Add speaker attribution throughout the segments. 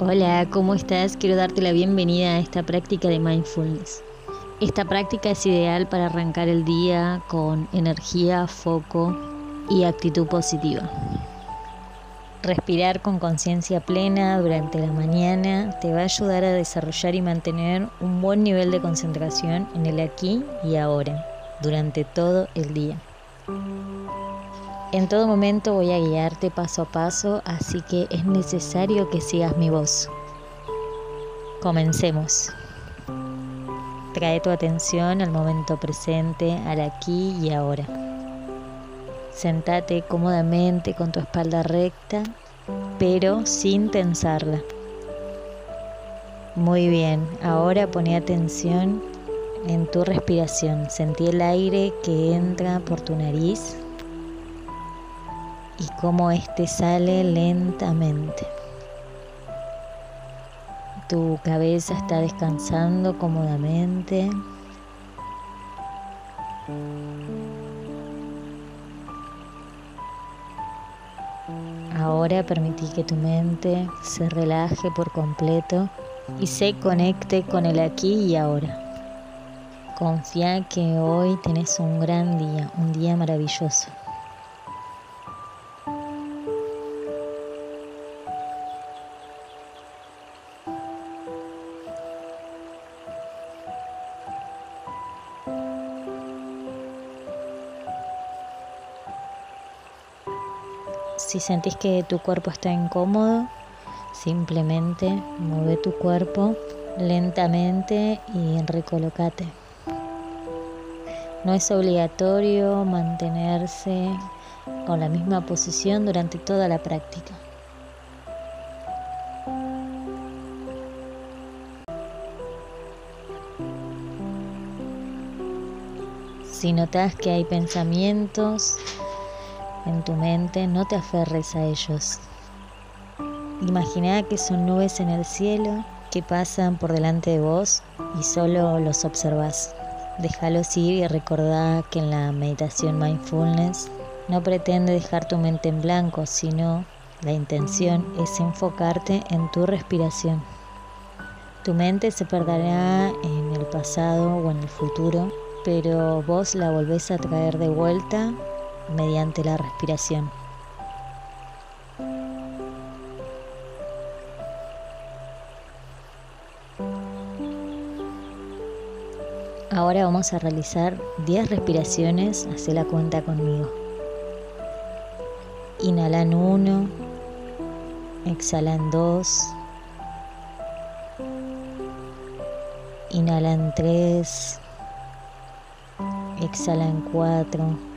Speaker 1: Hola, ¿cómo estás? Quiero darte la bienvenida a esta práctica de mindfulness. Esta práctica es ideal para arrancar el día con energía, foco y actitud positiva. Respirar con conciencia plena durante la mañana te va a ayudar a desarrollar y mantener un buen nivel de concentración en el aquí y ahora, durante todo el día. En todo momento voy a guiarte paso a paso, así que es necesario que sigas mi voz. Comencemos. Trae tu atención al momento presente, al aquí y ahora. Sentate cómodamente con tu espalda recta, pero sin tensarla. Muy bien, ahora pone atención en tu respiración. Sentí el aire que entra por tu nariz y cómo este sale lentamente. Tu cabeza está descansando cómodamente. Ahora permití que tu mente se relaje por completo y se conecte con el aquí y ahora. Confía que hoy tenés un gran día, un día maravilloso. Si sentís que tu cuerpo está incómodo, simplemente mueve tu cuerpo lentamente y recolocate. No es obligatorio mantenerse con la misma posición durante toda la práctica. Si notas que hay pensamientos en tu mente, no te aferres a ellos. Imagina que son nubes en el cielo que pasan por delante de vos y solo los observas. Déjalos ir y recordá que en la meditación mindfulness no pretende dejar tu mente en blanco, sino la intención es enfocarte en tu respiración. Tu mente se perderá en el pasado o en el futuro, pero vos la volvés a traer de vuelta mediante la respiración. Ahora vamos a realizar 10 respiraciones, hace la cuenta conmigo. Inhalan 1, exhalan 2, inhalan 3, exhalan 4,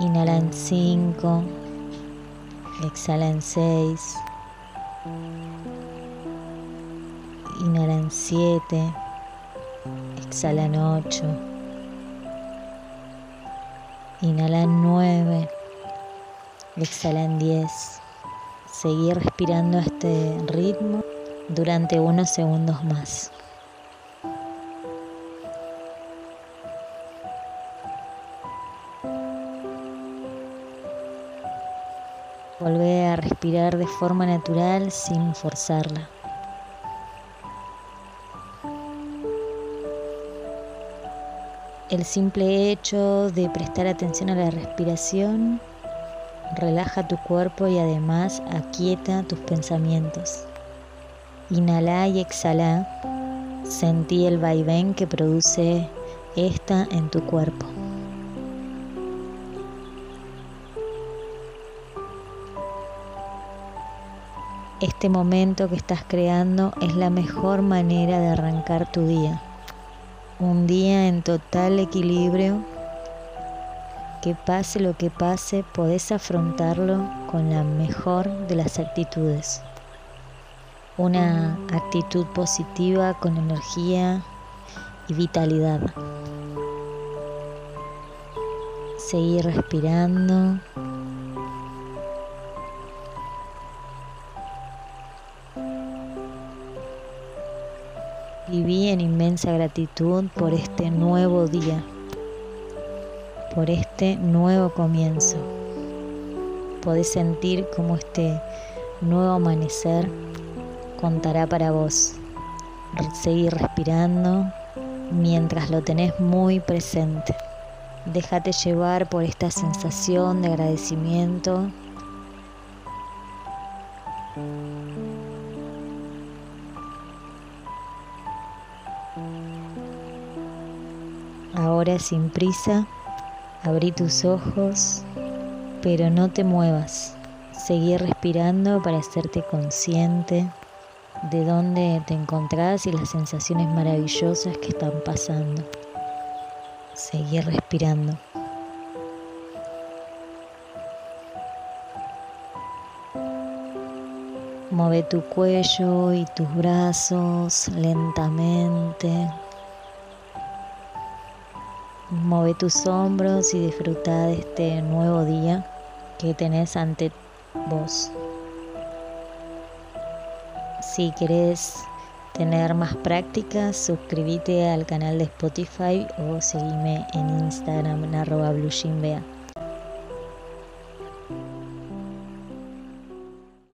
Speaker 1: Inhalan 5, exhalan 6, inhalan 7, exhalan 8, inhalan 9, exhalan 10. Seguir respirando a este ritmo durante unos segundos más. Volver a respirar de forma natural sin forzarla. El simple hecho de prestar atención a la respiración relaja tu cuerpo y además aquieta tus pensamientos. Inhala y exhala. Sentí el vaivén que produce esta en tu cuerpo. Este momento que estás creando es la mejor manera de arrancar tu día. Un día en total equilibrio. Que pase lo que pase, podés afrontarlo con la mejor de las actitudes. Una actitud positiva con energía y vitalidad. Seguir respirando. En inmensa gratitud por este nuevo día, por este nuevo comienzo. Podés sentir cómo este nuevo amanecer contará para vos. Seguir respirando mientras lo tenés muy presente. Déjate llevar por esta sensación de agradecimiento. Ahora sin prisa, abrí tus ojos, pero no te muevas. Seguí respirando para hacerte consciente de dónde te encontrás y las sensaciones maravillosas que están pasando. Seguí respirando. Mueve tu cuello y tus brazos lentamente. Mueve tus hombros y disfruta de este nuevo día que tenés ante vos. Si querés tener más prácticas, suscríbete al canal de Spotify o seguime en Instagram en.